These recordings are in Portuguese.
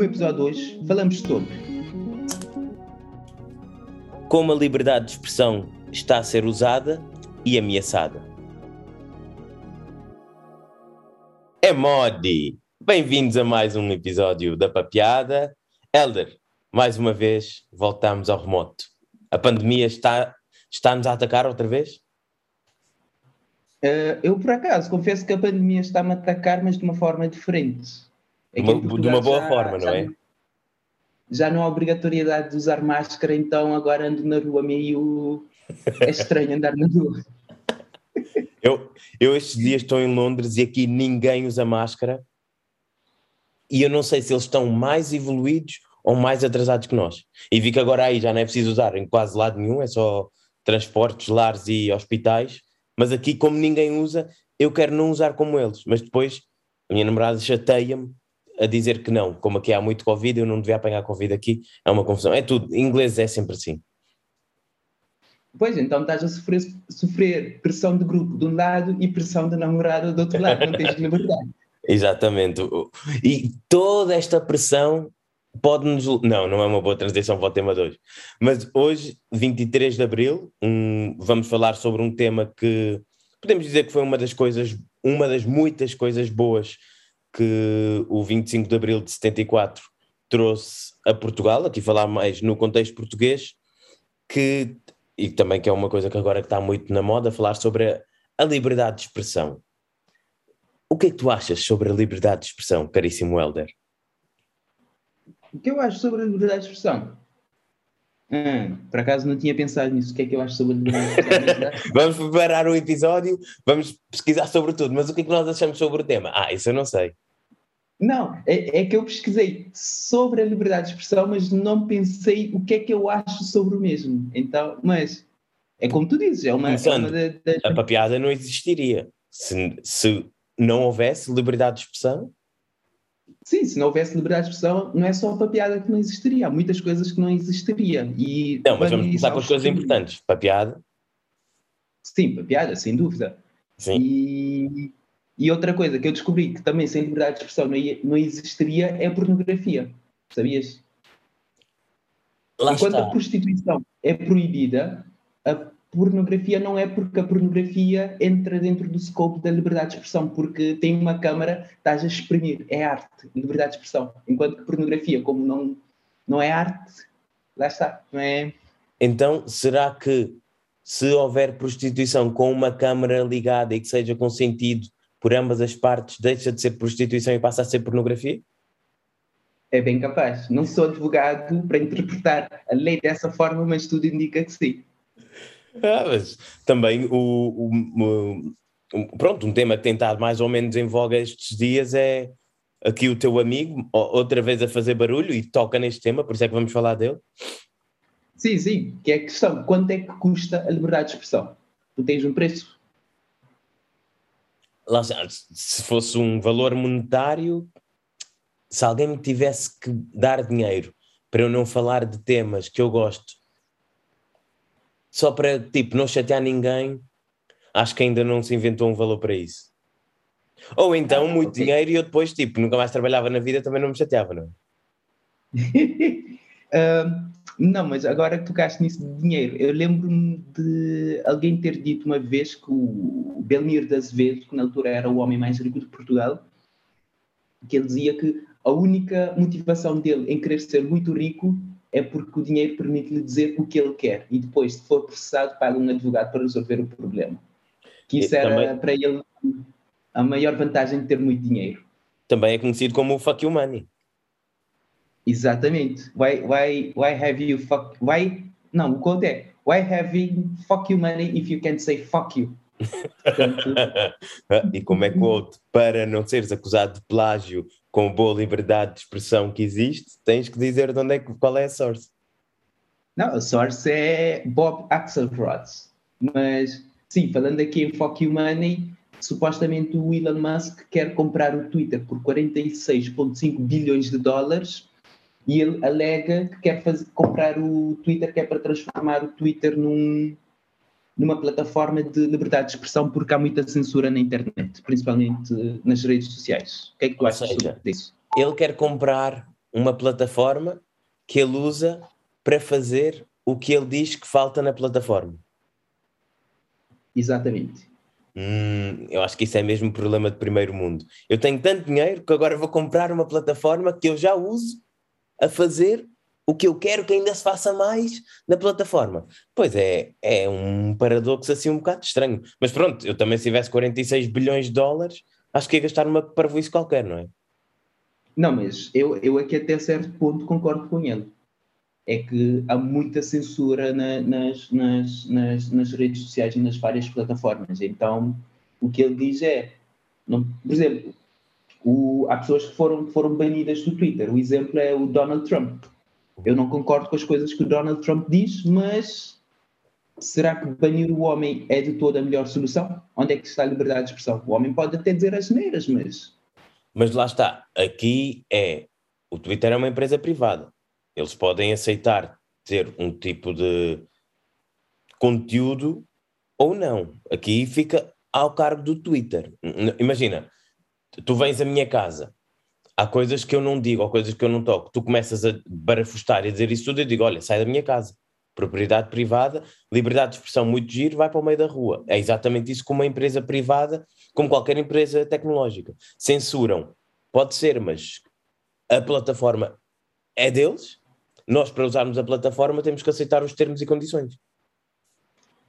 No episódio de hoje falamos sobre como a liberdade de expressão está a ser usada e ameaçada. É Modi! Bem-vindos a mais um episódio da Papeada. Elder, mais uma vez voltamos ao remoto. A pandemia está, está-nos a atacar outra vez? Uh, eu, por acaso, confesso que a pandemia está-me a atacar, mas de uma forma diferente. É de uma, de uma boa já, forma, não é? já não há obrigatoriedade de usar máscara, então agora ando na rua meio. É estranho andar na rua. Eu, eu estes dias estou em Londres e aqui ninguém usa máscara e eu não sei se eles estão mais evoluídos ou mais atrasados que nós. E vi que agora aí já não é preciso usar em quase lado nenhum, é só transportes, lares e hospitais, mas aqui como ninguém usa, eu quero não usar como eles, mas depois a minha namorada chateia-me a dizer que não, como aqui há muito Covid, eu não devia apanhar Covid aqui, é uma confusão. É tudo, em inglês é sempre assim. Pois, então estás a sofrer, sofrer pressão de grupo de um lado e pressão de namorada do outro lado, não tens liberdade. Exatamente. E toda esta pressão pode-nos. Não, não é uma boa transição para o tema de hoje. Mas hoje, 23 de Abril, um, vamos falar sobre um tema que podemos dizer que foi uma das coisas, uma das muitas coisas boas que o 25 de Abril de 74 trouxe a Portugal, aqui falar mais no contexto português, que, e também que é uma coisa que agora está muito na moda, falar sobre a, a liberdade de expressão. O que é que tu achas sobre a liberdade de expressão, caríssimo Helder? O que eu acho sobre a liberdade de expressão? Hum, por acaso não tinha pensado nisso. O que é que eu acho sobre a liberdade de expressão? vamos preparar um episódio, vamos pesquisar sobre tudo, mas o que é que nós achamos sobre o tema? Ah, isso eu não sei. Não, é, é, que eu pesquisei sobre a liberdade de expressão, mas não pensei o que é que eu acho sobre o mesmo. Então, mas é como tu dizes, é uma. é uma da, da... A papiada não existiria se, se não houvesse liberdade de expressão. Sim, se não houvesse liberdade de expressão, não é só a papiada que não existiria, há muitas coisas que não existiriam. E não, mas vamos começar com as coisas importantes. Papiada. Sim, papiada, sem dúvida. Sim. E e outra coisa que eu descobri que também sem liberdade de expressão não, ia, não existiria é a pornografia. Sabias? Lá Enquanto está. a prostituição é proibida, a pornografia não é porque a pornografia entra dentro do scope da liberdade de expressão, porque tem uma câmara, estás a exprimir, é arte, liberdade de expressão. Enquanto que pornografia, como não, não é arte, lá está, não é. Então, será que se houver prostituição com uma câmara ligada e que seja consentido por ambas as partes deixa de ser prostituição e passa a ser pornografia? É bem capaz. Não sou advogado para interpretar a lei dessa forma, mas tudo indica que sim. Ah, mas também o, o, o, pronto, um tema que tem estado mais ou menos em voga estes dias é aqui o teu amigo, outra vez a fazer barulho e toca neste tema, por isso é que vamos falar dele. Sim, sim, que é a questão, quanto é que custa a liberdade de expressão? Tu tens um preço lá, se fosse um valor monetário, se alguém me tivesse que dar dinheiro para eu não falar de temas que eu gosto, só para tipo não chatear ninguém, acho que ainda não se inventou um valor para isso. Ou então ah, muito okay. dinheiro e eu depois tipo nunca mais trabalhava na vida também não me chateava, não? uh, Não, mas agora que tocaste nisso de dinheiro, eu lembro-me de alguém ter dito uma vez que o Belmir de Azevedo, que na altura era o homem mais rico de Portugal, que ele dizia que a única motivação dele em querer ser muito rico é porque o dinheiro permite-lhe dizer o que ele quer e depois, se for processado, paga um advogado para resolver o problema. Que isso e era também... para ele a maior vantagem de ter muito dinheiro. Também é conhecido como o fuck you money. Exatamente. Why, why, why have you fuck... Why... Não, o code é Why having fuck you money if you can't say fuck you? e como é que o outro, para não seres acusado de plágio com boa liberdade de expressão que existe, tens que dizer de onde é que, qual é a source. Não, a source é Bob Axelrod. Mas, sim, falando aqui em Fuck You Money, supostamente o Elon Musk quer comprar o Twitter por 46,5 bilhões de dólares e ele alega que quer fazer, comprar o Twitter, que é para transformar o Twitter num, numa plataforma de liberdade de expressão, porque há muita censura na internet, principalmente nas redes sociais. O que é que tu Ou achas seja, disso? Ele quer comprar uma plataforma que ele usa para fazer o que ele diz que falta na plataforma. Exatamente. Hum, eu acho que isso é mesmo um problema de primeiro mundo. Eu tenho tanto dinheiro que agora vou comprar uma plataforma que eu já uso a fazer o que eu quero que ainda se faça mais na plataforma. Pois é, é um paradoxo assim um bocado estranho. Mas pronto, eu também se tivesse 46 bilhões de dólares, acho que ia gastar numa parvoíce qualquer, não é? Não, mas eu, eu aqui até certo ponto concordo com ele. É que há muita censura na, nas, nas, nas, nas, redes sociais e nas várias plataformas. Então, o que ele diz é, não, por exemplo, o, há pessoas que foram, foram banidas do Twitter. O exemplo é o Donald Trump. Eu não concordo com as coisas que o Donald Trump diz, mas será que banir o homem é de toda a melhor solução? Onde é que está a liberdade de expressão? O homem pode até dizer as neiras, mas. Mas lá está. Aqui é. O Twitter é uma empresa privada. Eles podem aceitar ter um tipo de conteúdo ou não. Aqui fica ao cargo do Twitter. Imagina, tu vens à minha casa há coisas que eu não digo, ou coisas que eu não toco. Tu começas a barafustar e dizer isso tudo, eu digo: olha, sai da minha casa. Propriedade privada, liberdade de expressão muito giro, vai para o meio da rua. É exatamente isso como uma empresa privada, como qualquer empresa tecnológica. Censuram. Pode ser, mas a plataforma é deles. Nós, para usarmos a plataforma, temos que aceitar os termos e condições.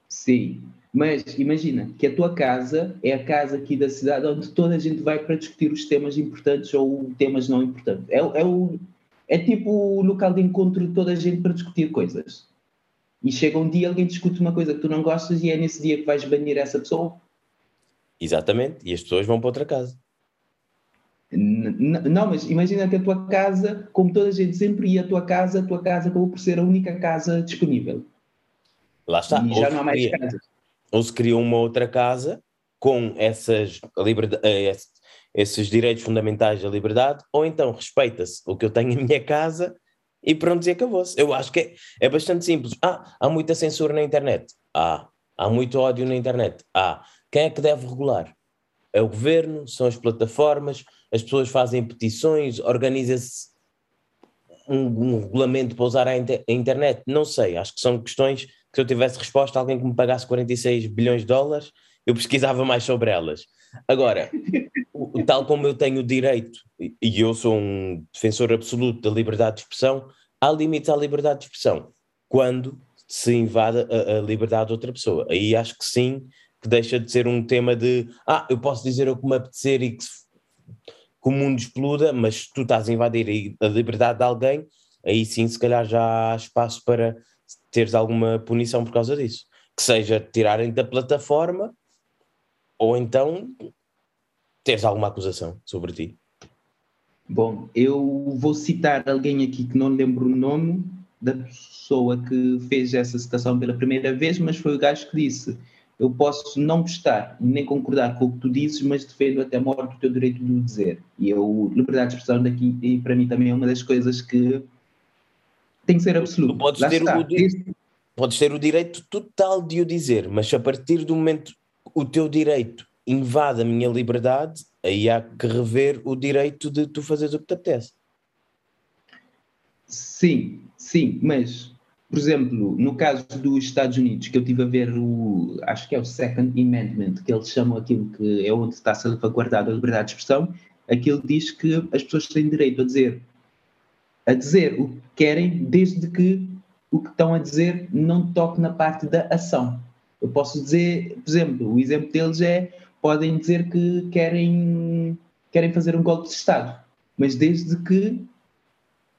Sim, mas imagina que a tua casa é a casa aqui da cidade onde toda a gente vai para discutir os temas importantes ou temas não importantes. É, é, o, é tipo o local de encontro de toda a gente para discutir coisas. E chega um dia alguém discute uma coisa que tu não gostas e é nesse dia que vais banir essa pessoa. Exatamente, e as pessoas vão para outra casa. não, mas imagina que a tua casa, como toda a gente sempre ia à tua casa, a tua casa acabou por ser a única casa disponível. Lá está. E já não há mais casas ou se cria uma outra casa com essas eh, esses direitos fundamentais da liberdade, ou então respeita-se o que eu tenho em minha casa e pronto, e acabou-se. Eu acho que é, é bastante simples. Ah, há muita censura na internet. Ah, há muito ódio na internet. Ah, quem é que deve regular? É o governo, são as plataformas, as pessoas fazem petições, organiza-se um, um, regulamento para usar a, inter a internet? Não sei, acho que são questões que se eu tivesse resposta a alguém que me pagasse 46 bilhões de dólares, eu pesquisava mais sobre elas. Agora, o, tal como eu tenho o direito, e eu sou um defensor absoluto da liberdade de expressão, há limites à liberdade de expressão. Quando se invade a, a liberdade de outra pessoa. Aí acho que sim, que deixa de ser um tema de ah, eu posso dizer o que me apetecer e que, que o mundo exploda, mas tu estás a invadir a liberdade de alguém, aí sim se calhar já há espaço para teres alguma punição por causa disso. Que seja tirarem da plataforma ou então teres alguma acusação sobre ti. Bom, eu vou citar alguém aqui que não lembro o nome da pessoa que fez essa citação pela primeira vez, mas foi o gajo que disse: Eu posso não gostar nem concordar com o que tu dizes, mas defendo até a morte o teu direito de o dizer. E eu, liberdade de expressão daqui, e para mim também é uma das coisas que tem que ser absoluto. Tu podes ter, o, podes ter o direito total de o dizer, mas a partir do momento o teu direito invade a minha liberdade, aí há que rever o direito de tu fazeres o que te apetece. Sim, sim, mas, por exemplo, no caso dos Estados Unidos, que eu tive a ver o, acho que é o Second Amendment, que eles chamam aquilo que é onde está salvaguardada a liberdade de expressão, aquilo diz que as pessoas têm direito a dizer a dizer o que querem, desde que o que estão a dizer não toque na parte da ação. Eu posso dizer, por exemplo, o exemplo deles é podem dizer que querem, querem fazer um golpe de Estado, mas desde que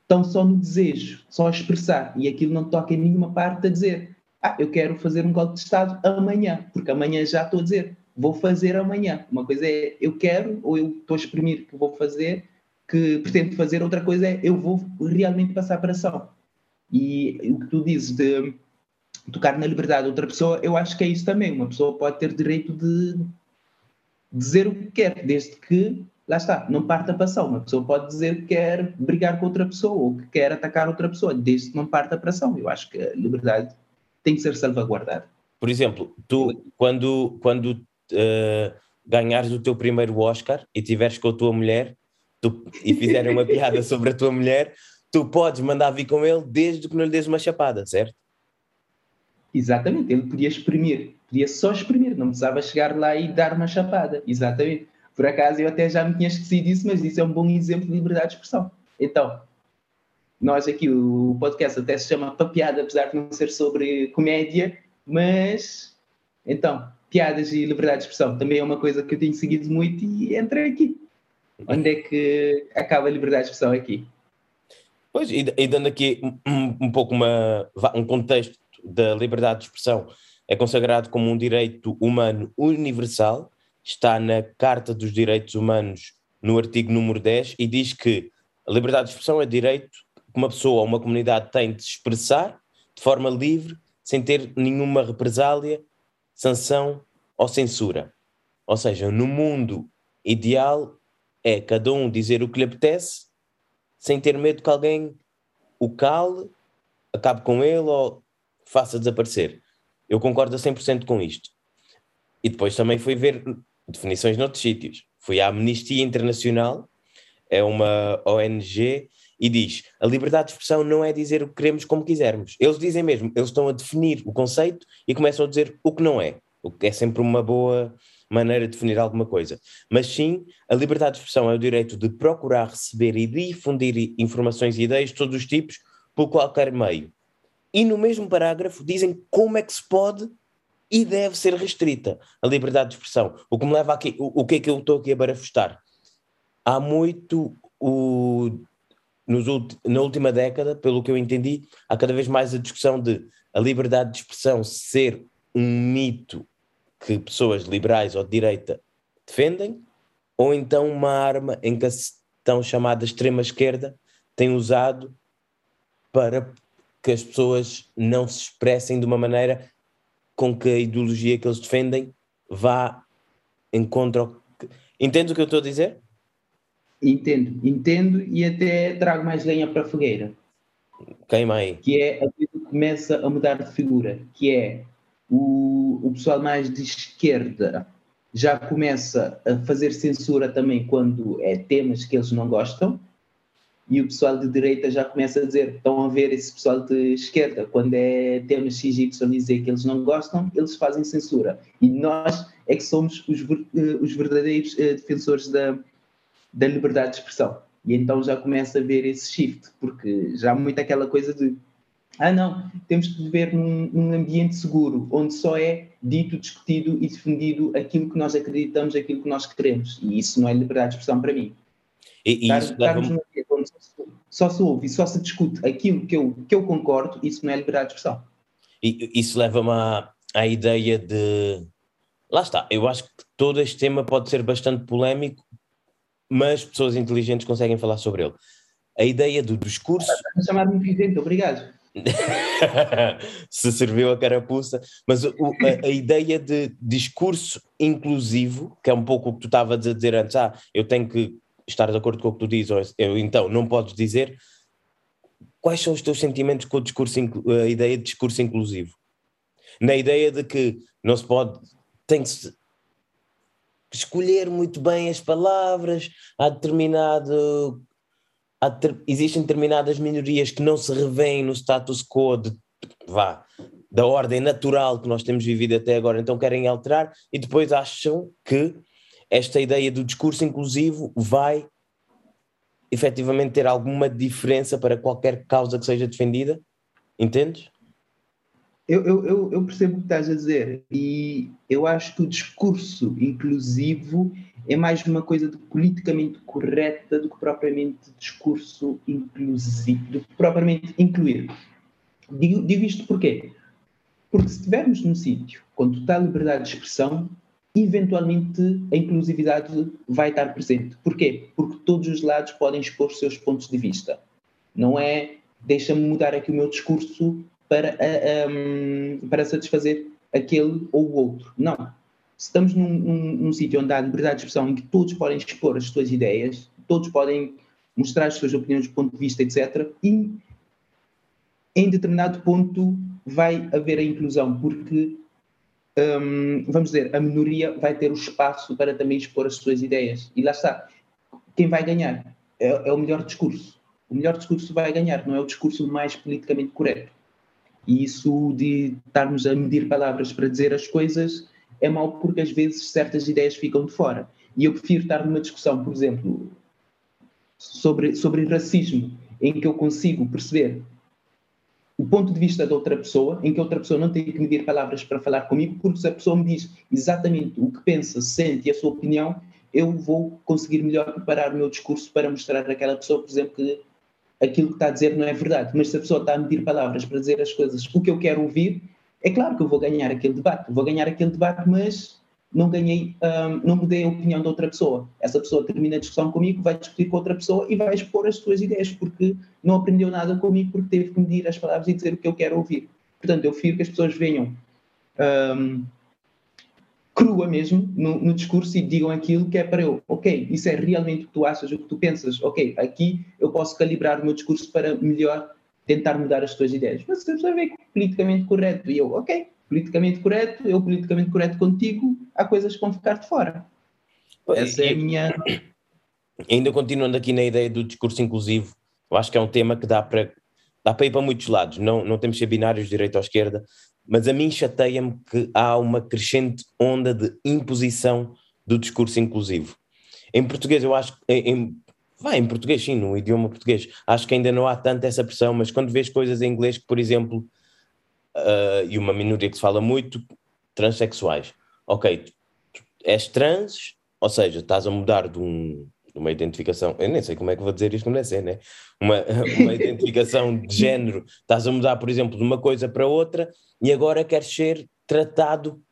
estão só no desejo, só a expressar, e aquilo não toca em nenhuma parte a dizer ah, eu quero fazer um golpe de Estado amanhã, porque amanhã já estou a dizer, vou fazer amanhã. Uma coisa é eu quero, ou eu estou a exprimir que vou fazer, que pretendo fazer, outra coisa é eu vou realmente passar para ação. E o que tu dizes de tocar na liberdade de outra pessoa, eu acho que é isso também. Uma pessoa pode ter direito de dizer o que quer, desde que, lá está, não parta para ação. Uma pessoa pode dizer que quer brigar com outra pessoa ou que quer atacar outra pessoa, desde que não parta para ação. Eu acho que a liberdade tem que ser salvaguardada. Por exemplo, tu, quando, quando uh, ganhares o teu primeiro Oscar e tiveres com a tua mulher, tu, e fizerem uma piada sobre a tua mulher, tu podes mandar vir com ele desde que não lhe des uma chapada, certo? Exatamente, ele podia exprimir, podia só exprimir, não precisava chegar lá e dar uma chapada, exatamente. Por acaso eu até já me tinha esquecido disso, mas isso é um bom exemplo de liberdade de expressão. Então, nós aqui, o podcast até se chama Papiada, apesar de não ser sobre comédia, mas então, piadas e liberdade de expressão também é uma coisa que eu tenho seguido muito e entrei aqui. Onde é que acaba a liberdade de expressão aqui? Pois, e, e dando aqui um, um pouco uma, um contexto da liberdade de expressão, é consagrado como um direito humano universal, está na Carta dos Direitos Humanos, no artigo número 10, e diz que a liberdade de expressão é direito que uma pessoa ou uma comunidade tem de se expressar de forma livre, sem ter nenhuma represália, sanção ou censura. Ou seja, no mundo ideal é cada um dizer o que lhe apetece, sem ter medo que alguém o cale, acabe com ele ou faça desaparecer. Eu concordo a 100% com isto. E depois também fui ver definições noutros sítios. Fui à Amnistia Internacional, é uma ONG, e diz: a liberdade de expressão não é dizer o que queremos como quisermos. Eles dizem mesmo, eles estão a definir o conceito e começam a dizer o que não é. O que é sempre uma boa maneira de definir alguma coisa. Mas sim, a liberdade de expressão é o direito de procurar receber e difundir informações e ideias de todos os tipos por qualquer meio. E no mesmo parágrafo dizem como é que se pode e deve ser restrita a liberdade de expressão. O que me leva aqui, o, o que é que eu estou aqui a barafustar? Há muito o, nos, na última década, pelo que eu entendi, há cada vez mais a discussão de a liberdade de expressão ser um mito que pessoas liberais ou de direita defendem, ou então uma arma em que a tão chamada extrema-esquerda tem usado para que as pessoas não se expressem de uma maneira com que a ideologia que eles defendem vá em contra. Entendes o que eu estou a dizer? Entendo, entendo e até trago mais lenha para a fogueira. Queima aí. Que é a coisa que começa a mudar de figura, que é o, o pessoal mais de esquerda já começa a fazer censura também quando é temas que eles não gostam, e o pessoal de direita já começa a dizer, estão a ver esse pessoal de esquerda, quando é temas XY dizer que eles não gostam, eles fazem censura. E nós é que somos os, eh, os verdadeiros uh, defensores da, da liberdade de expressão. E então já começa a ver esse shift, porque já há muito aquela coisa de ah, não, temos que viver num, num, ambiente seguro, onde só é dito, discutido e defendido aquilo que nós acreditamos, aquilo que nós queremos. E isso não é liberdade de expressão para mim. E, e isso onde só se ouve e só se discute aquilo que eu, que eu concordo, isso não é liberdade de expressão. E isso leva-me à, à ideia de. Lá está, eu acho que todo este tema pode ser bastante polémico, mas pessoas inteligentes conseguem falar sobre ele. A ideia do discurso. Chamar-me inteligente, obrigado. se serviu a carapuça, mas o, a, a, ideia de discurso inclusivo, que é um pouco o que tu estavas a dizer antes, ah, eu tenho que estar de acordo com o que tu dizes, ou eu, então não podes dizer, quais são os teus sentimentos com o discurso, a ideia de discurso inclusivo? Na ideia de que não se pode, tem que escolher muito bem as palavras, há determinado ter, existem determinadas minorias que não se revêem no status quo de, vá, da ordem natural que nós temos vivido até agora, então querem alterar e depois acham que esta ideia do discurso inclusivo vai efetivamente ter alguma diferença para qualquer causa que seja defendida? Entendes? Eu, eu, eu percebo o que estás a dizer e eu acho que o discurso inclusivo é mais uma coisa de politicamente correta do que propriamente discurso inclusivo, do que propriamente incluir. Digo, digo isto porquê? Porque se estivermos num sítio com total liberdade de expressão, eventualmente a inclusividade vai estar presente. Porquê? Porque todos os lados podem expor seus pontos de vista. Não é deixa-me mudar aqui o meu discurso para, um, para satisfazer aquele ou o outro. Não se estamos num, num, num sítio onde há liberdade de expressão em que todos podem expor as suas ideias, todos podem mostrar as suas opiniões, ponto de vista, etc., e em determinado ponto vai haver a inclusão, porque, um, vamos dizer, a minoria vai ter o espaço para também expor as suas ideias. E lá está. Quem vai ganhar? é, é o melhor discurso. O melhor discurso vai ganhar, não é o discurso mais politicamente correto. E isso de estarmos a medir palavras para dizer as coisas é mau porque às vezes certas ideias ficam de fora. E eu prefiro estar numa discussão, por exemplo, sobre, sobre racismo, em que eu consigo perceber o ponto de vista da outra pessoa, em que a outra pessoa não tem que medir palavras para falar comigo, porque se a pessoa me diz exatamente o que pensa, sente e a sua opinião, eu vou conseguir melhor preparar o meu discurso para mostrar àquela pessoa, por exemplo, que aquilo que está a dizer não é verdade. Mas se a pessoa está a medir palavras para dizer as coisas, o que eu quero ouvir, é claro que eu vou ganhar aquele debate. Vou ganhar aquele debate, mas não ganhei, um, não mudei a opinião da outra pessoa. Essa pessoa termina a discussão comigo, vai discutir com outra pessoa e vai expor as suas ideias, porque não aprendeu nada comigo, porque teve que medir as palavras e dizer o que eu quero ouvir. Portanto, eu prefiro que as pessoas venham um, crua mesmo no, no, discurso e digam aquilo que é para eu, ok, isso é realmente o que tu achas, o que tu pensas, ok, aqui eu posso calibrar o meu discurso para melhor tentar mudar as tuas ideias. Mas se a pessoa vê politicamente correto e eu, ok, politicamente correto, eu politicamente correto contigo, há coisas que vão ficar de fora. Essa é a minha. Ainda continuando aqui na ideia do discurso inclusivo, eu acho que é um tema que dá para, dá para ir para muitos lados, não, não temos que ser binários, direita ou esquerda, mas a mim chateia-me que há uma crescente onda de imposição do discurso inclusivo. Em português, eu acho, em, vai, em português sim, no idioma português, acho que ainda não há tanta essa pressão, mas quando vês coisas em inglês que, por exemplo, uh, e uma minoria que se fala muito, transexuais. Ok, és trans, ou seja, estás a mudar de, um, de uma identificação, eu nem sei como é que vou dizer isto, não é ser, né? Uma, uma identificação de género, estás a mudar, por exemplo, de uma coisa para outra e agora queres ser tratado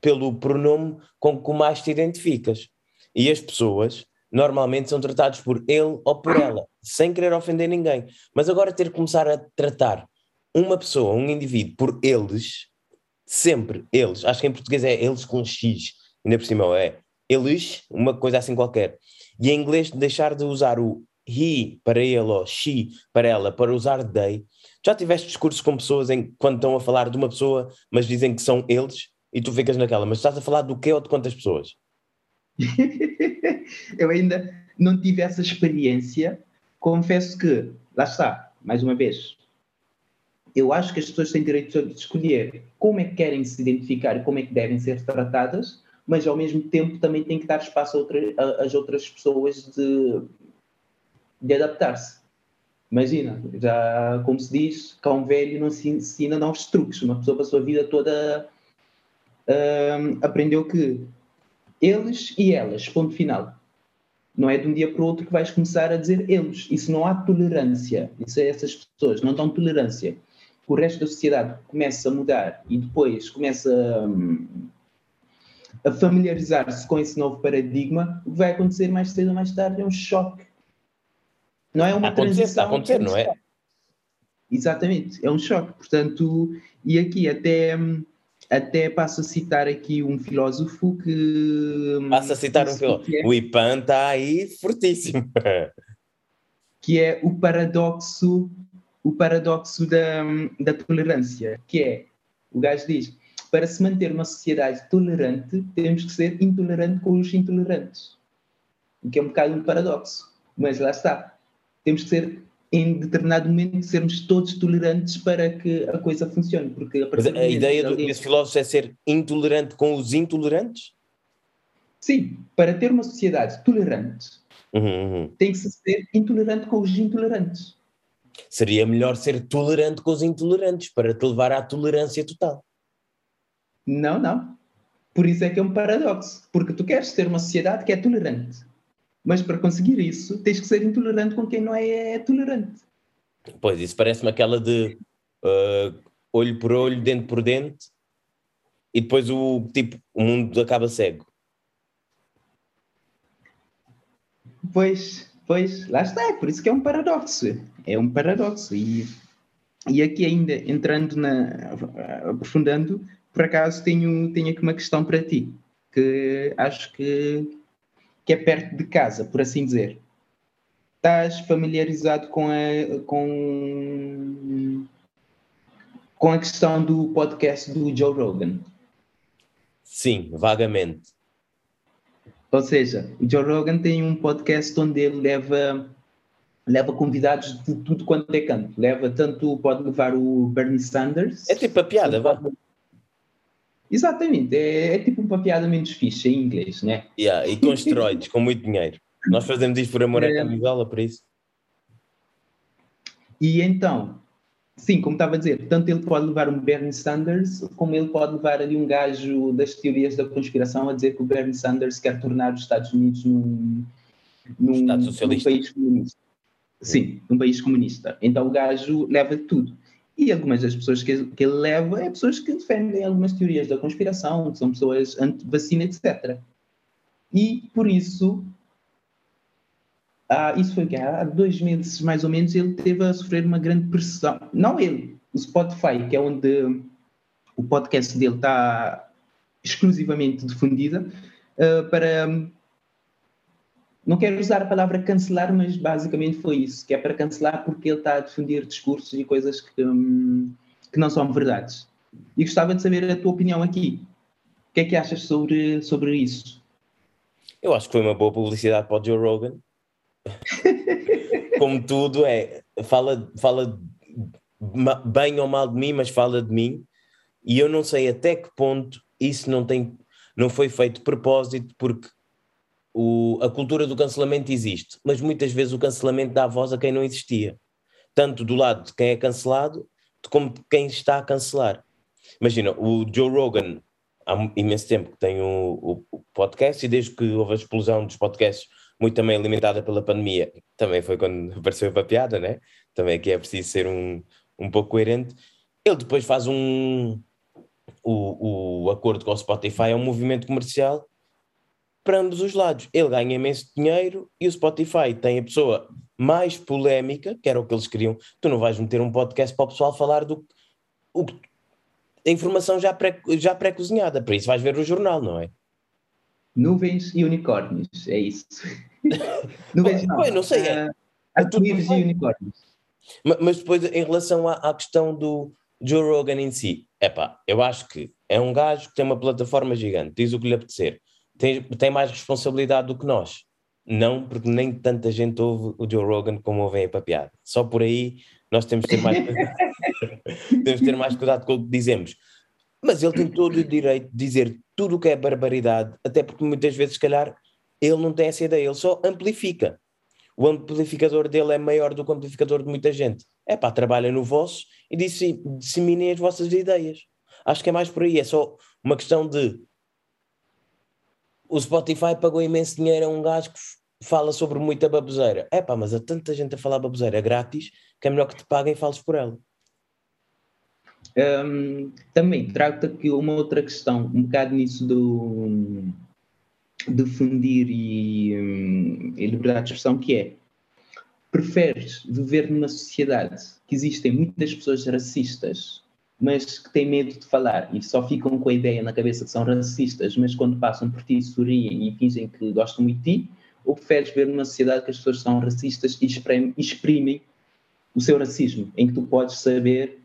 pelo pronome com que mais te identificas. E as pessoas normalmente são tratados por ele ou por ela, sem querer ofender ninguém. Mas agora ter que começar a tratar uma pessoa, um indivíduo, por eles, sempre eles, acho que em português é eles com X, ainda por cima é eles, uma coisa assim qualquer. E em inglês deixar de usar o he para ele ou she para ela, para usar they. Já tiveste discursos com pessoas em quando estão a falar de uma pessoa, mas dizem que são eles, e tu ficas naquela, mas estás a falar do quê ou de quantas pessoas? Eu ainda não tive essa experiência. Confesso que, lá está, mais uma vez, eu acho que as pessoas têm direito de escolher como é que querem se identificar e como é que devem ser tratadas, mas ao mesmo tempo também tem que dar espaço a outra, às outras pessoas de, de adaptar-se. Imagina, já como se diz, cão velho não se ensina novos truques. Uma pessoa passou a vida toda um, aprendeu que eles e elas, ponto final. Não é de um dia para o outro que vais começar a dizer eles. Isso não há tolerância. Isso é essas pessoas, não dão tolerância o resto da sociedade começa a mudar e depois começa a, a familiarizar-se com esse novo paradigma, o que vai acontecer mais cedo ou mais tarde é um choque. Não é uma está transição. Está a acontecer, não é? Exatamente, é um choque. Portanto, e aqui até, até passo a citar aqui um filósofo que. Passo a citar um filósofo. É, o IPAN está aí fortíssimo. que é o paradoxo o paradoxo da, da tolerância, que é, o gajo diz, para se manter uma sociedade tolerante, temos que ser intolerante com os intolerantes. O que é um bocado um paradoxo. Mas lá está. Temos que ser, em determinado momento, sermos todos tolerantes para que a coisa funcione. Porque a, Mas a ideia alguém... desse filósofo é ser intolerante com os intolerantes? Sim, para ter uma sociedade tolerante, uhum, uhum. tem que se ser intolerante com os intolerantes. Seria melhor ser tolerante com os intolerantes para te levar à tolerância total. Não, não. Por isso é que é um paradoxo. Porque tu queres ter uma sociedade que é tolerante. Mas para conseguir isso, tens que ser intolerante com quem não é, é tolerante. Pois, isso parece-me aquela de uh, olho por olho, dente por dente, e depois o tipo, o mundo acaba cego. Pois, pois, lá está, é por isso que é um paradoxo é um paradoxo. E, e aqui ainda entrando na aprofundando, por acaso tenho, tenho aqui uma questão para ti, que acho que, que é perto de casa, por assim dizer. Estás familiarizado com a, com, com a questão do podcast do Joe Rogan? Sim, vagamente. Ou seja, o Joe Rogan tem um podcast onde ele leva leva convidados de tudo quanto é canto. Leva tanto, pode levar o Bernie Sanders. É tipo a piada, vá. Exatamente, é, é, tipo uma piada menos fixe em inglês, né? Yeah, e com esteroides, com muito dinheiro. Nós fazemos isto por amor à é... camisola, por isso. E então, sim, como estava a dizer, tanto ele pode levar um Bernie Sanders, como ele pode levar ali um gajo das teorias da conspiração a dizer que o Bernie Sanders quer tornar os Estados Unidos num, num, num país comunista. Sim, num país comunista. Então o gajo leva tudo. E algumas das pessoas que, que ele leva é pessoas que defendem algumas teorias da conspiração, são pessoas anti-vacina, etc. E por isso, ah, isso foi que há dois meses mais ou menos, ele teve a sofrer uma grande pressão. Não ele, o Spotify, que é onde o podcast dele está exclusivamente difundida, uh, para não quero usar a palavra cancelar, mas basicamente foi isso, que é para cancelar porque ele está a defender discursos e coisas que, hum, que não são verdades. E gostava de saber a tua opinião aqui. O que é que achas sobre, sobre isso? Eu acho que foi uma boa publicidade para o Joe Rogan. Como tudo é, fala, fala bem ou mal de mim, mas fala de mim. E eu não sei até que ponto isso não tem, não foi feito de propósito, porque o, a cultura do cancelamento existe, mas muitas vezes o cancelamento dá voz a quem não existia, tanto do lado de quem é cancelado, como de quem está a cancelar. Imagina, o Joe Rogan, há imenso tempo que tem o, o, podcast, e desde que houve a explosão dos podcasts, muito também alimentada pela pandemia, também foi quando apareceu a piada, né? Também aqui é preciso ser um, um pouco coerente. Ele depois faz um. O, o acordo com o Spotify é um movimento comercial para ambos os lados. Ele ganha imenso dinheiro e o Spotify tem a pessoa mais polémica, que era o que eles queriam. Tu não vais meter um podcast para o pessoal falar do o, a informação já pré, já pré-cozinhada, por isso vais ver o jornal, não é? Nuvens e unicórnios, é isso. Nuvens não. não sei. É, uh, e unicórnios. Mas, mas, depois, em relação à, à questão do Joe Rogan em si, epá, eu acho que é um gajo que tem uma plataforma gigante, diz o que lhe apetecer tem, tem mais responsabilidade do que nós. Não, porque nem tanta gente ouve o Joe Rogan como ouvem a papiada. Só por aí nós temos que ter mais, temos ter mais cuidado com o que dizemos. Mas ele tem todo o direito de dizer tudo o que é barbaridade, até porque muitas vezes, se calhar, ele não tem essa ideia, ele só amplifica. O amplificador dele é maior do que o amplificador de muita gente. É pá, trabalha no vosso e disseminem as vossas ideias. Acho que é mais por aí, é só uma questão de o Spotify pagou imenso dinheiro a um gajo que fala sobre muita baboseira. É pá, mas há tanta gente a falar baboseira grátis que é melhor que te paguem e fales por ela. Um, também trago-te aqui uma outra questão, um bocado nisso do difundir e, um, e liberdade de expressão, que é preferes viver numa sociedade que existem muitas pessoas racistas mas que têm medo de falar e só ficam com a ideia na cabeça que são racistas, mas quando passam por ti sorriem e fingem que gostam muito de ti, ou preferes ver numa sociedade que as pessoas são racistas e exprimem, exprimem o seu racismo, em que tu podes saber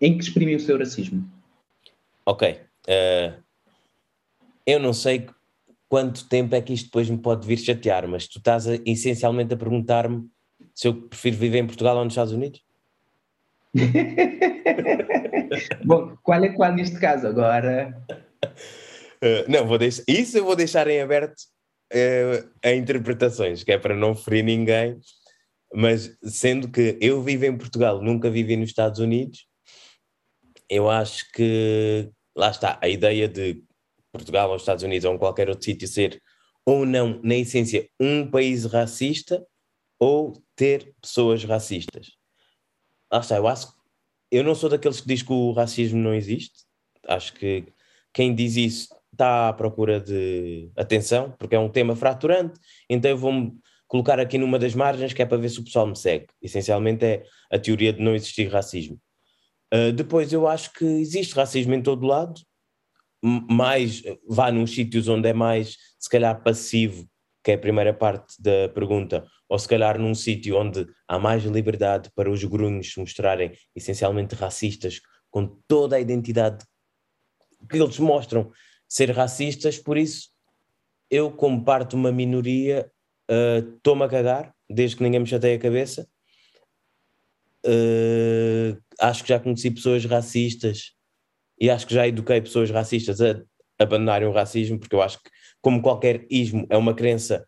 em que exprimem o seu racismo? Ok. Uh, eu não sei quanto tempo é que isto depois me pode vir chatear, mas tu estás a, essencialmente a perguntar-me se eu prefiro viver em Portugal ou nos Estados Unidos? Bom, qual é qual neste caso agora? Uh, não, vou deixar, isso eu vou deixar em aberto uh, a interpretações, que é para não ferir ninguém, mas sendo que eu vivo em Portugal, nunca vivi nos Estados Unidos, eu acho que lá está, a ideia de Portugal ou Estados Unidos ou qualquer outro sítio ser ou não, na essência, um país racista ou ter pessoas racistas. Lá está, eu acho eu não sou daqueles que diz que o racismo não existe. Acho que quem diz isso está à procura de atenção, porque é um tema fraturante. Então eu vou-me colocar aqui numa das margens que é para ver se o pessoal me segue. Essencialmente é a teoria de não existir racismo. Uh, depois eu acho que existe racismo em todo lado, mais vá nos sítios onde é mais, se calhar, passivo, que é a primeira parte da pergunta, ou se calhar num sítio onde há mais liberdade para os grunhos se mostrarem essencialmente racistas, com toda a identidade que eles mostram ser racistas, por isso eu, como parte de uma minoria, uh, a cagar, desde que ninguém me chateie a cabeça. Uh, acho que já conheci pessoas racistas e acho que já eduquei pessoas racistas a abandonarem o racismo, porque eu acho que, como qualquer ismo, é uma crença.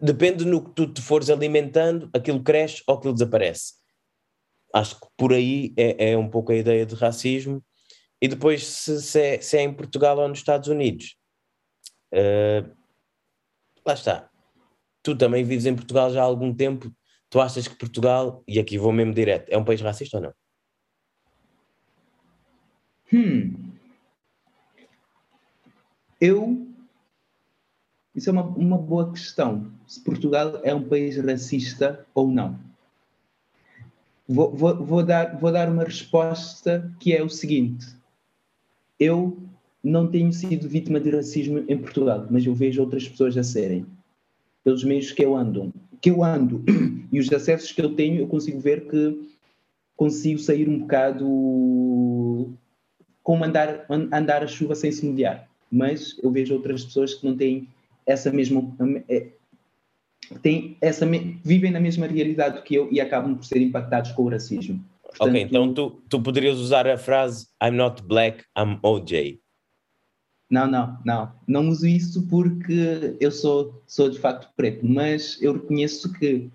Depende no que tu te fores alimentando, aquilo cresce ou aquilo desaparece. Acho que por aí é, é um pouco a ideia de racismo. E depois, se, se, é, se é, em Portugal ou nos Estados Unidos, uh, lá está. Tu também vives em Portugal já há algum tempo. Tu achas que Portugal, e aqui vou mesmo direto, é um país racista ou não? Hum. Eu. Isso é uma, uma boa questão. Se Portugal é um país racista ou não. Vou, vou, vou, dar, vou dar uma resposta que é o seguinte: eu não tenho sido vítima de racismo em Portugal, mas eu vejo outras pessoas a serem. Pelos meios que eu ando, que eu ando e os acessos que eu tenho, eu consigo ver que consigo sair um bocado como andar, andar a chuva sem se molhar. Mas eu vejo outras pessoas que não têm essa mesma. É, têm essa, vivem na mesma realidade que eu e acabam por ser impactados com o racismo. Portanto, ok, então tu, tu poderias usar a frase I'm not black, I'm OJ. Não, não, não. Não uso isso porque eu sou, sou de facto preto, mas eu reconheço que.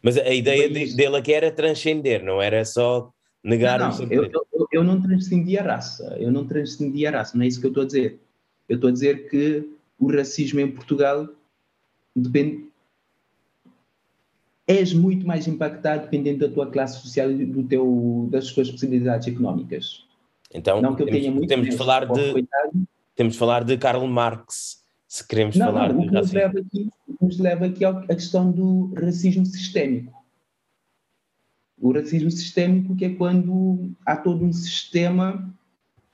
Mas a ideia país... dele aqui era transcender, não era só negar não, não, eu, eu, eu, não transcendi a raça, eu não transcendi a raça, não é isso que eu estou a dizer. Eu estou a dizer que o racismo em Portugal depende. És muito mais impactado dependendo da tua classe social e do teu, das tuas possibilidades económicas. Então, não que eu temos, tenha muito temos de falar de temos de falar de Karl Marx, se queremos não, falar não, de o que racismo. Nos leva aqui, nos leva aqui à questão do racismo sistémico. O racismo sistémico que é quando há todo um sistema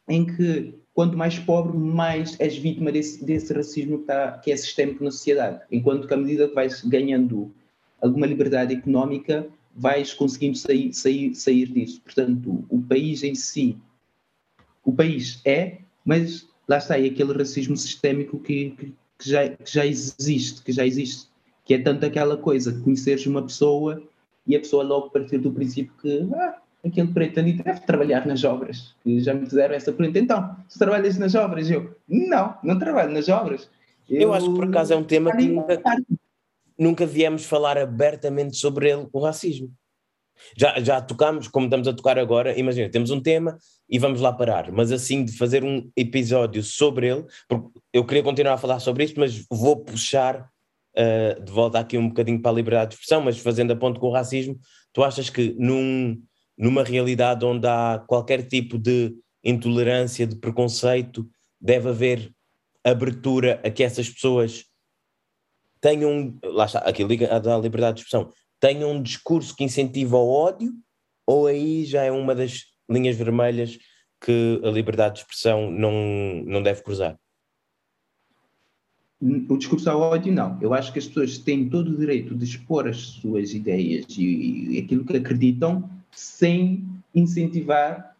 em que quanto mais pobre, mais és vítima desse, desse racismo que, está, que é sistémico na sociedade. Enquanto que à medida que vais ganhando alguma liberdade económica, vais conseguindo sair, sair, sair disso. Portanto, o país em si, o país é, mas lá está, é aquele racismo sistémico que, que, que, já, que já existe, que já existe, que é tanto aquela coisa de conheceres uma pessoa e a pessoa logo partir do princípio que ah, aquele preto ali deve trabalhar nas obras, que já me fizeram essa pergunta, então, tu trabalhas nas obras? Eu, não, não trabalho nas obras. Eu, eu acho que por acaso é um tema que nunca, nunca viemos falar abertamente sobre ele, o racismo. Já, já tocámos, como estamos a tocar agora, imagina, temos um tema e vamos lá parar, mas assim de fazer um episódio sobre ele, porque eu queria continuar a falar sobre isto, mas vou puxar uh, de volta aqui um bocadinho para a liberdade de expressão, mas fazendo a ponto com o racismo, tu achas que num, numa realidade onde há qualquer tipo de intolerância, de preconceito, deve haver abertura a que essas pessoas tenham, lá está, aqui liga à liberdade de expressão, tenham um discurso que incentiva o ódio, ou aí já é uma das linhas vermelhas que a liberdade de expressão não, não deve cruzar? O discurso ao ódio, não. Eu acho que as pessoas têm todo o direito de expor as suas ideias e, e aquilo que acreditam sem incentivar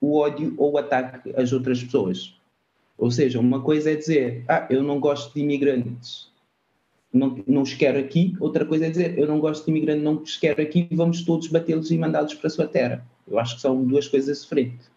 o ódio ou o ataque às outras pessoas. Ou seja, uma coisa é dizer, ah, eu não gosto de imigrantes, não, não os quero aqui. Outra coisa é dizer, eu não gosto de imigrante, não os quero aqui, vamos todos batê-los e mandá-los para a sua terra. Eu acho que são duas coisas diferentes.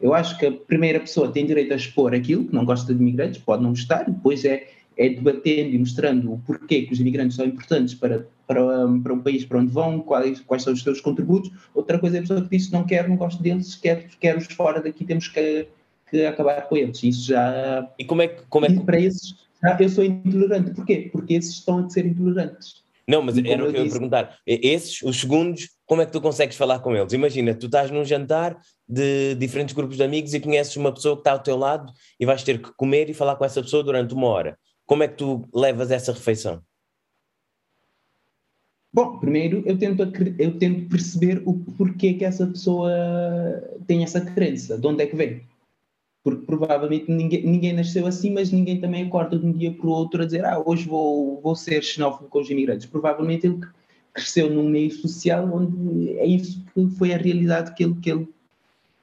Eu acho que a primeira pessoa tem direito a expor aquilo, que não gosta de imigrantes, pode não gostar, depois é, é debatendo e mostrando o porquê que os imigrantes são importantes para, para, para um país para onde vão, quais, quais são os seus contributos. Outra coisa é a pessoa que diz não quero, não gosto deles, quero, quero os fora daqui, temos que, que acabar com eles. Isso já. E como é que. Como é que... para esses eu sou intolerante. Porquê? Porque esses estão a ser intolerantes. Não, mas era o que eu ia perguntar. Esses, os segundos, como é que tu consegues falar com eles? Imagina, tu estás num jantar de diferentes grupos de amigos e conheces uma pessoa que está ao teu lado e vais ter que comer e falar com essa pessoa durante uma hora. Como é que tu levas essa refeição? Bom, primeiro eu tento, eu tento perceber o porquê que essa pessoa tem essa crença, de onde é que vem porque provavelmente ninguém, ninguém nasceu assim, mas ninguém também acorda de um dia para o outro a dizer ah, hoje vou, vou ser xenófobo com os imigrantes. Provavelmente ele cresceu num meio social onde é isso que foi a realidade que ele, que ele,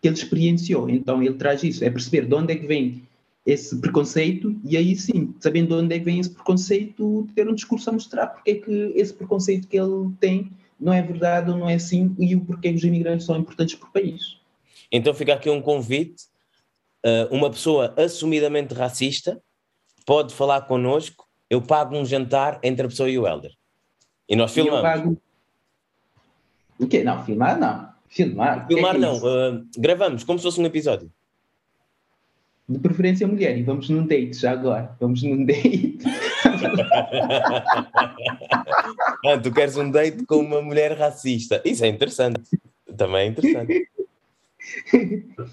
que ele experienciou. Então ele traz isso, é perceber de onde é que vem esse preconceito e aí sim, sabendo de onde é que vem esse preconceito, ter um discurso a mostrar porque é que esse preconceito que ele tem não é verdade ou não é assim e o porquê que os imigrantes são importantes para o país. Então fica aqui um convite, uh, uma pessoa assumidamente racista pode falar connosco, eu pago um jantar entre a pessoa e o Helder. E nós filmamos. E pago... O quê? Não, filmar não. Filmar? Filmar é, é não, uh, gravamos como se fosse um episódio. De preferência mulher, e vamos num date já agora. Vamos num date. ah, tu queres um date com uma mulher racista. Isso é interessante. Também é interessante.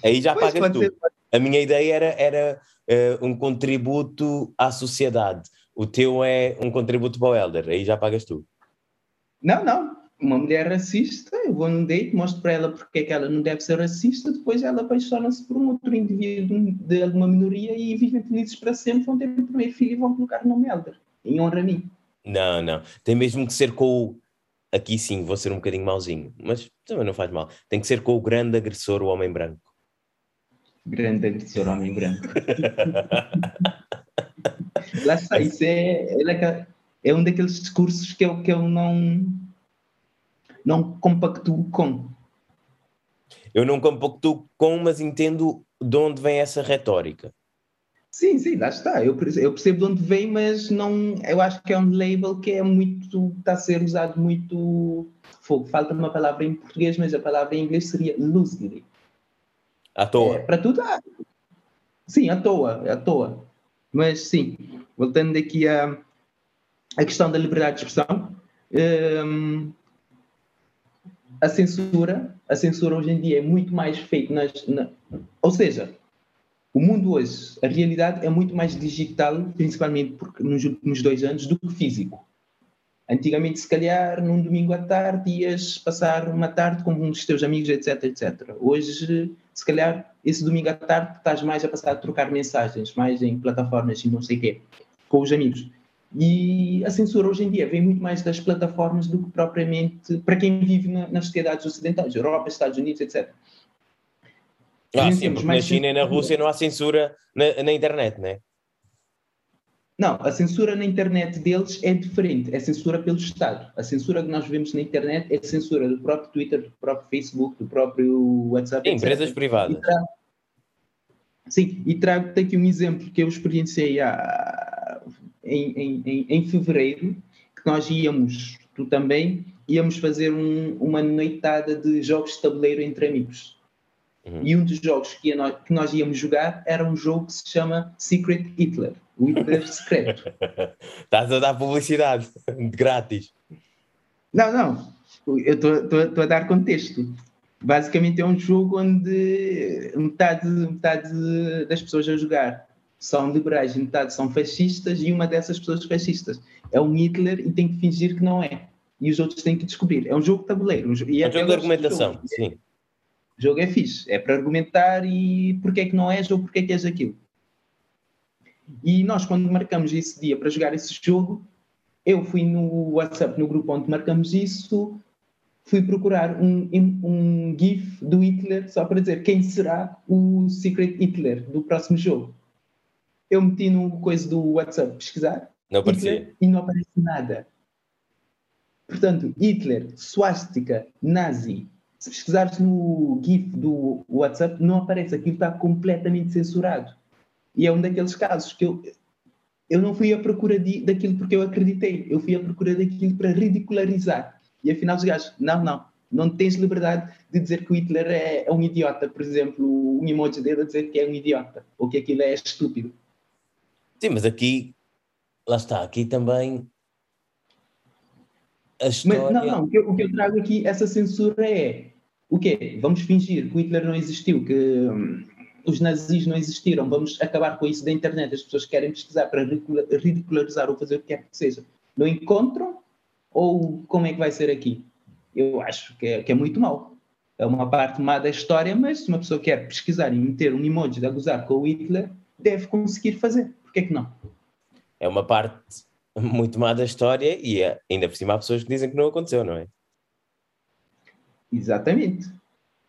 Aí já pois pagas tu. Ser. A minha ideia era, era uh, um contributo à sociedade. O teu é um contributo para o Elder. Aí já pagas tu. Não, não uma mulher racista, eu vou num date, mostro para ela porque é que ela não deve ser racista, depois ela apaixona-se por um outro indivíduo de alguma minoria e vivem felizes para sempre, vão ter o primeiro filho e vão colocar o nome Elder, em honra a mim. Não, não. Tem mesmo que ser com o. Aqui sim, vou ser um bocadinho mauzinho, mas também não faz mal. Tem que ser com o grande agressor, o homem branco. Grande agressor, homem branco. Lá está, isso é, é, é um daqueles discursos que eu, que eu não não compactuo com. Eu não compactuo com, mas entendo de onde vem essa retórica. Sim, sim, lá está. Eu, eu percebo de onde vem, mas não, eu acho que é um label que é muito, está a ser usado muito. Fogo, falta uma palavra em português, mas a palavra em inglês seria loosely. À toa. É, para tudo, ah, sim, à toa, à toa. Mas sim, voltando aqui à, à questão da liberdade de expressão, hum, a censura, a censura hoje em dia é muito mais feita nas, na, ou seja, o mundo hoje, a realidade é muito mais digital, principalmente porque, nos últimos dois anos, do que físico. Antigamente, se calhar, num domingo à tarde, ias passar uma tarde com um dos teus amigos, etc, etc. Hoje, se calhar, esse domingo à tarde, estás mais a passar a trocar mensagens, mais em plataformas e não sei o quê, com os amigos. E a censura hoje em dia vem muito mais das plataformas do que propriamente para quem vive na, nas sociedades ocidentais, Europa, Estados Unidos, etc. Ah, sim, porque na China e na Rússia não há censura na, na internet, não é? Não, a censura na internet deles é diferente, é censura pelo Estado. A censura que nós vemos na internet é censura do próprio Twitter, do próprio Facebook, do próprio WhatsApp. Empresas privadas. E trago, sim, e trago-te aqui um exemplo que eu experienciei há, em, em, em fevereiro, que nós íamos, tu também, íamos fazer um, uma noitada de jogos de tabuleiro entre amigos. Uhum. E um dos jogos que, nós, que nós íamos jogar era um jogo que se chama Secret Hitler, o Hitler secreto. Estás a dar publicidade, grátis. Não, não, eu estou a dar contexto. Basicamente é um jogo onde metade, metade das pessoas a jogar são liberais e metade são fascistas e uma dessas pessoas fascistas é um Hitler e tem que fingir que não é. E os outros têm que descobrir. É um jogo de tabuleiro. E é um jogo de argumentação, jogo. sim. O jogo é fixe. É para argumentar e porque é que não és ou porque é que és aquilo. E nós, quando marcamos esse dia para jogar esse jogo, eu fui no WhatsApp, no grupo onde marcamos isso, fui procurar um, um GIF do Hitler só para dizer quem será o Secret Hitler do próximo jogo eu meti no coisa do WhatsApp pesquisar não Hitler, e não aparece nada. Portanto, Hitler, swastika, nazi. Se pesquisares no GIF do WhatsApp, não aparece. Aquilo está completamente censurado. E é um daqueles casos que eu, eu não fui à procura de, daquilo porque eu acreditei. Eu fui à procura daquilo para ridicularizar. E afinal os gajos, não, não. Não tens liberdade de dizer que o Hitler é, é um idiota. Por exemplo, um emoji dele a dizer que é um idiota. Ou que aquilo é estúpido. Sim, mas aqui, lá está, aqui também a história... Mas, não, não, o que, eu, o que eu trago aqui, essa censura é o quê? Vamos fingir que o Hitler não existiu, que hum, os nazis não existiram, vamos acabar com isso da internet, as pessoas querem pesquisar para ridicularizar ou fazer o que quer que seja. Não encontram? Ou como é que vai ser aqui? Eu acho que é, que é muito mal. É uma parte má da história, mas se uma pessoa quer pesquisar e meter um emoji de a gozar com o Hitler, deve conseguir fazer. Por que não? É uma parte muito má da história e é, ainda por cima há pessoas que dizem que não aconteceu, não é? Exatamente.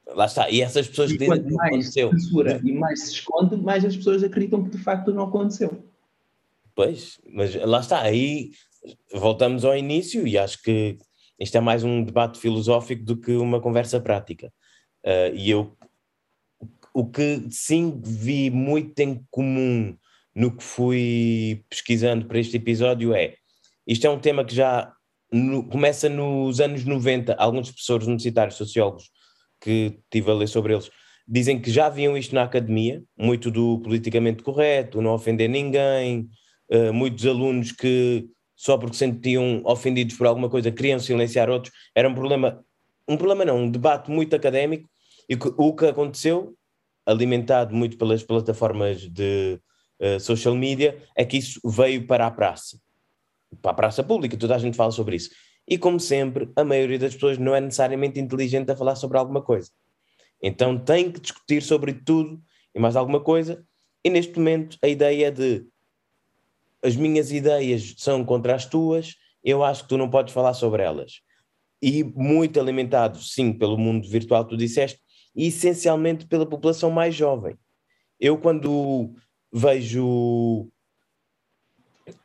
lá está. E essas pessoas e que dizem que não aconteceu. censura e mais se esconde, mais as pessoas acreditam que de facto não aconteceu. Pois, mas lá está. Aí voltamos ao início e acho que isto é mais um debate filosófico do que uma conversa prática. Uh, e eu, o que sim vi muito em comum no que fui pesquisando para este episódio é, isto é um tema que já no, começa nos anos 90, alguns professores universitários, sociólogos, que tive a ler sobre eles, dizem que já viam isto na academia, muito do politicamente correto, não ofender ninguém, uh, muitos alunos que só porque se sentiam ofendidos por alguma coisa queriam silenciar outros, era um problema, um problema não, um debate muito académico, e que, o que aconteceu, alimentado muito pelas plataformas de uh, social media, é que isso veio para a praça para a praça pública, toda a gente fala sobre isso. E como sempre, a maioria das pessoas não é necessariamente inteligente a falar sobre alguma coisa. Então tem que discutir sobre tudo e mais alguma coisa. E neste momento a ideia de as minhas ideias são contra as tuas, eu acho que tu não podes falar sobre elas. E muito alimentado, sim, pelo mundo virtual, tu disseste, e essencialmente pela população mais jovem. Eu, quando vejo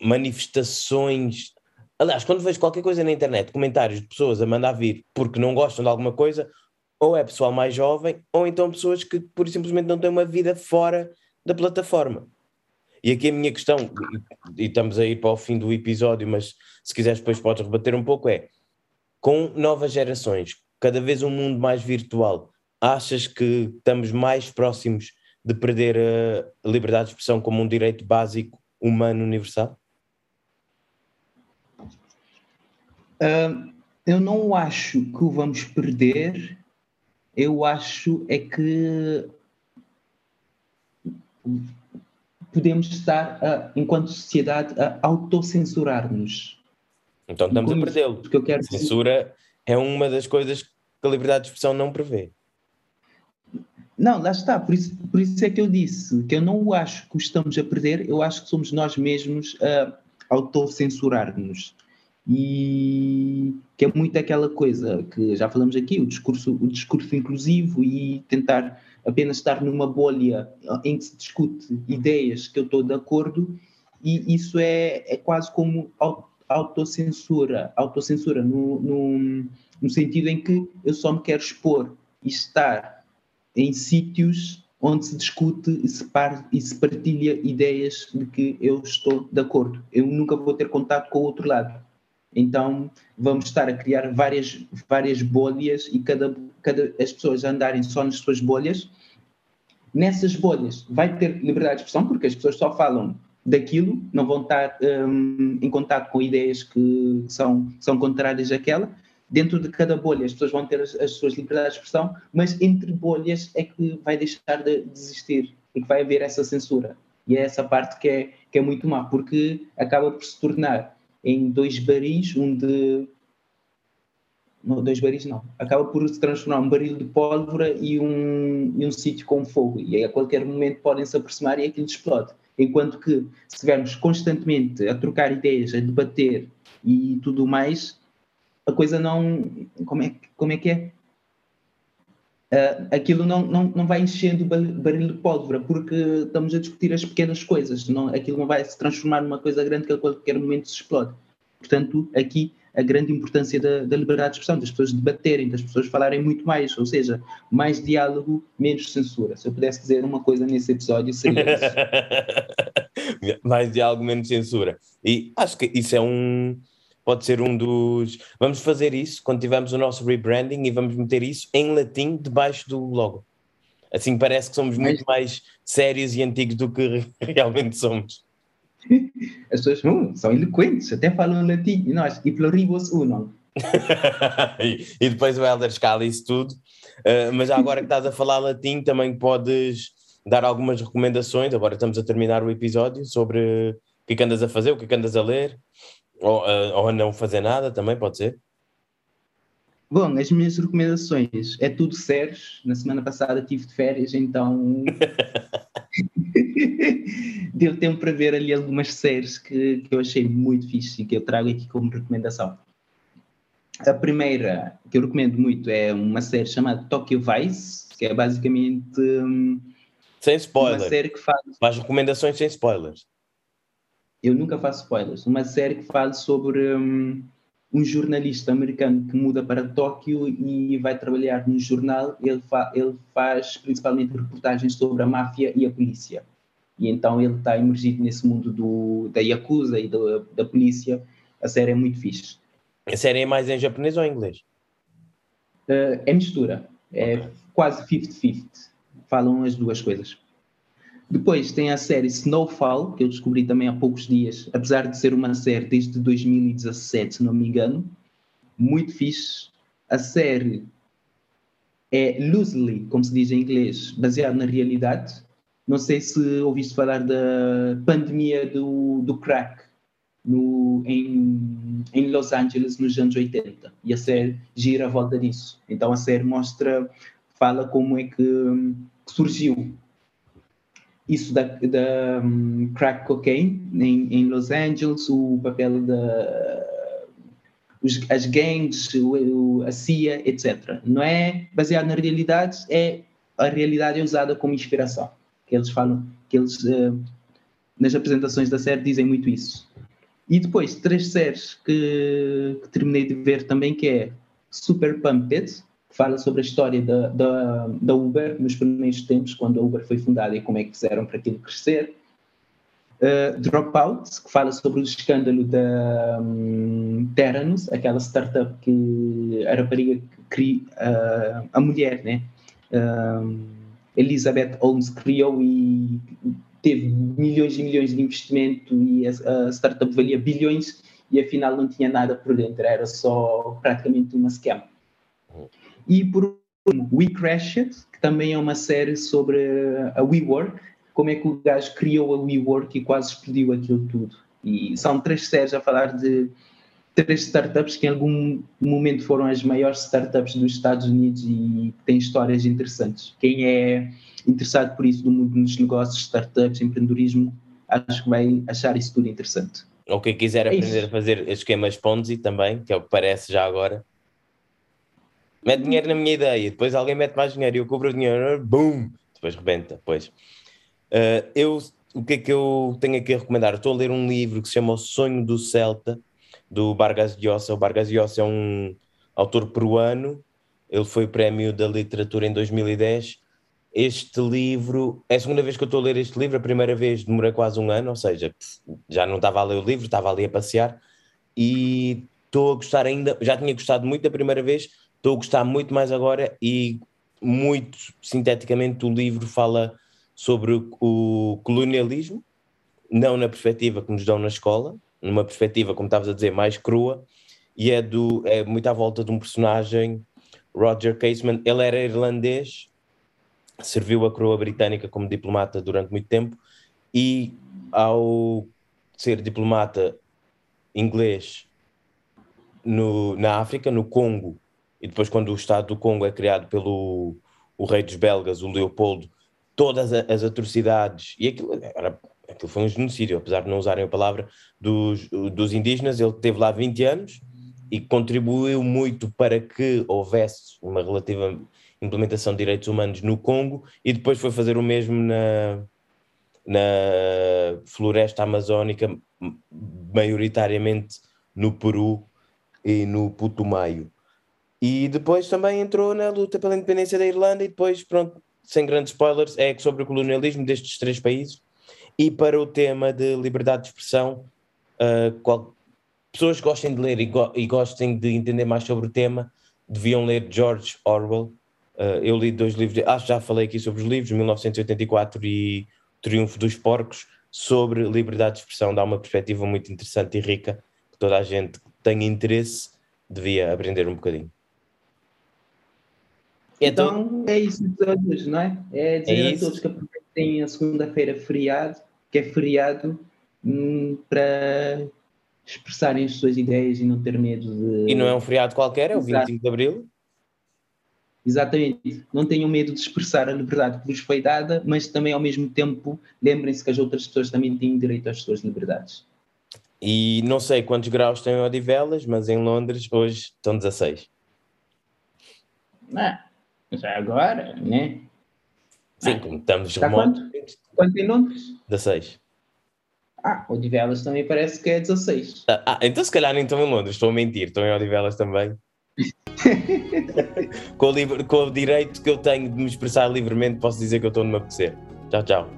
manifestações. Aliás, quando vejo qualquer coisa na internet, comentários de pessoas a mandar vir porque não gostam de alguma coisa, ou é pessoal mais jovem, ou então pessoas que e simplesmente não têm uma vida fora da plataforma. E aqui a minha questão, e, estamos a ir para o fim do episódio, mas se quiseres depois podes rebater um pouco, é com novas gerações, cada vez um mundo mais virtual, achas que estamos mais próximos de perder a liberdade de expressão como um direito básico humano universal? Uh, eu não acho que o vamos perder, eu acho é que podemos estar, a, enquanto sociedade, a autocensurar-nos. Então estamos a perdê-lo. A censura dizer... é uma das coisas que a liberdade de expressão não prevê. Não, lá está, por isso, por isso é que eu disse que eu não acho que estamos a perder, eu acho que somos nós mesmos a autocensurar-nos. E que é muito aquela coisa que já falamos aqui, o discurso, o discurso inclusivo e tentar apenas estar numa bolha em que se discute ideias que eu estou de acordo, e isso é, é quase como autocensura, autocensura no, no, no sentido em que eu só me quero expor e estar em sítios onde se discute e se, par, e se partilha ideias de que eu estou de acordo. Eu nunca vou ter contato com o outro lado. Então vamos estar a criar várias, várias bolhas e cada, cada, as pessoas andarem só nas suas bolhas. Nessas bolhas vai ter liberdade de expressão, porque as pessoas só falam daquilo, não vão estar um, em contato com ideias que são, são contrárias àquela, dentro de cada bolha as pessoas vão ter as, as suas liberdades de expressão, mas entre bolhas é que vai deixar de, existir e que vai haver essa censura. E é essa parte que é, que é muito má, porque acaba por se tornar em dois baris, um de. Não, dois baris não. Acaba por se transformar um baril de pólvora e um, e um sítio com fogo. E aí a qualquer momento podem se aproximar e aquilo explode. Enquanto que, se estivermos constantemente a trocar ideias, a debater e tudo mais, a coisa não. Como é, como é que é? Uh, aquilo não, não, não vai enchendo o barril de pólvora, porque estamos a discutir as pequenas coisas, não, aquilo não vai se transformar numa coisa grande que a qualquer momento se explode. Portanto, aqui a grande importância da, da, liberdade de expressão, das pessoas debaterem, das pessoas falarem muito mais, ou seja, mais diálogo, menos censura. Se eu pudesse dizer uma coisa nesse episódio, seria isso. mais diálogo, menos censura. E acho que isso é um pode ser um dos. Vamos fazer isso quando tivermos o nosso rebranding e vamos meter isso em latim debaixo do logo. Assim parece que somos muito mais sérios e antigos do que realmente somos. As pessoas hum, são eloquentes, até falam latim, e nós, e pluribus unum. e, e depois o Helder escala isso tudo. Uh, mas agora que estás a falar latim, também podes dar algumas recomendações. Agora estamos a terminar o episódio sobre o que, é que andas a fazer, o que, é que andas a ler. Ou, uh, ou não fazer nada também, pode ser? Bom, as minhas recomendações é tudo séries. Na semana passada tive de férias, então deu tempo para ver ali algumas séries que, que eu achei muito fixe e que eu trago aqui como recomendação. A primeira, que eu recomendo muito, é uma série chamada Tokyo Vice, que é basicamente. Um, sem spoilers. Uma série que faz. Faz recomendações sem spoilers. Eu nunca faço spoilers. Uma série que fala sobre um, um jornalista americano que muda para Tóquio e vai trabalhar num jornal. Ele, fa ele faz principalmente reportagens sobre a máfia e a polícia. E então ele está emergido nesse mundo do, da Yakuza e do, da polícia. A série é muito fixe. A série é mais em japonês ou em inglês? Uh, é mistura. É okay. quase 50-50. Falam as duas coisas. Depois tem a série Snowfall, que eu descobri também há poucos dias, apesar de ser uma série desde 2017, se não me engano. Muito fixe. A série é loosely, como se diz em inglês, baseada na realidade. Não sei se ouviste falar da pandemia do, do crack no, em, em Los Angeles nos anos 80. E a série gira à volta disso. Então a série mostra, fala como é que, que surgiu isso da, da um, crack cocaine em, em, Los Angeles, o papel da os, as gangues, o, a CIA, etc. Não é baseado na realidade, é a realidade é usada como inspiração. Que eles falam, que eles uh, nas apresentações da série dizem muito isso. E depois três séries que, que terminei de ver também que é Super Pumped, fala sobre a história da, da, da, Uber nos primeiros tempos, quando a Uber foi fundada e como é que fizeram para aquilo crescer. Uh, Dropout, que fala sobre o escândalo da um, aquela startup que a rapariga cria, uh, a mulher, né? Uh, Elizabeth Holmes criou e teve milhões e milhões de investimento e a, a startup valia bilhões e afinal não tinha nada por dentro, era só praticamente uma scam. E por último, We Crashed, que também é uma série sobre a WeWork, como é que o gajo criou a WeWork e quase explodiu aquilo tudo. E são três séries a falar de três startups que em algum momento foram as maiores startups dos Estados Unidos e têm histórias interessantes. Quem é interessado por isso do mundo dos negócios, startups, empreendedorismo, acho que vai achar isso tudo interessante. Ou quem quiser é aprender isso. a fazer esquemas Ponzi também, que é o que parece já agora, mete dinheiro na minha ideia, depois alguém mete mais dinheiro e eu cobro o dinheiro, boom, depois rebenta, pois. Uh, eu, o que é que eu tenho aqui a recomendar? Estou a ler um livro que se chama O Sonho do Celta, do Vargas Llosa. O Vargas Llosa é um autor peruano, ele foi prémio da literatura em 2010. Este livro, é a segunda vez que eu estou a ler este livro, a primeira vez demorei quase um ano, ou seja, já não estava a ler o livro, estava ali a passear, e estou a gostar ainda, já tinha gostado muito da primeira vez, Estou a gostar muito mais agora e muito sinteticamente o livro fala sobre o colonialismo, não na perspectiva que nos dão na escola, numa perspectiva, como estavas a dizer, mais crua, e é, do, é muito à volta de um personagem, Roger Casement. Ele era irlandês, serviu a coroa britânica como diplomata durante muito tempo, e ao ser diplomata inglês no, na África, no Congo, e depois quando o Estado do Congo é criado pelo o rei dos belgas, o Leopoldo, todas as atrocidades, e aquilo, era, aquilo foi um genocídio, apesar de não usarem a palavra, dos, dos indígenas, ele teve lá 20 anos e contribuiu muito para que houvesse uma relativa implementação de direitos humanos no Congo e depois foi fazer o mesmo na, na floresta amazónica, maioritariamente no Peru e no Putumayo. E depois também entrou na luta pela independência da Irlanda e depois, pronto, sem grandes spoilers, é sobre o colonialismo destes três países. E para o tema de liberdade de expressão, uh, qual, pessoas que gostem de ler e, go e, gostem de entender mais sobre o tema, deviam ler George Orwell. Uh, eu li dois livros, acho que já falei aqui sobre os livros, 1984 e Triunfo dos Porcos, sobre liberdade de expressão, dá uma perspectiva muito interessante e rica, que toda a gente que tenha interesse devia aprender um bocadinho. Então, então é isso todos, não é? É dizer é a todos que aproveitem a segunda-feira feriado, que é feriado, hum, para expressarem as suas ideias e não ter medo de. E não é um feriado qualquer, é o 25 de Abril. Exatamente. Não tenham medo de expressar a liberdade que vos foi dada, mas também ao mesmo tempo lembrem-se que as outras pessoas também têm direito às suas liberdades. E não sei quantos graus tem Odivelas, mas em Londres hoje estão 16. Ah, já agora, né? Sim, ah, como estamos está remotos. Quanto? quanto em Londres? 16. Ah, Odivelas também parece que é 16. Ah, ah, então se calhar nem estão em Londres, estou a mentir, estão em Odivelas também. com, o com, o direito que eu tenho de me expressar livremente, posso dizer que eu estou numa apetecer. Tchau, tchau.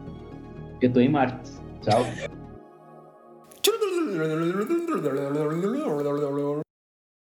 Eu estou em Marte. Tchau.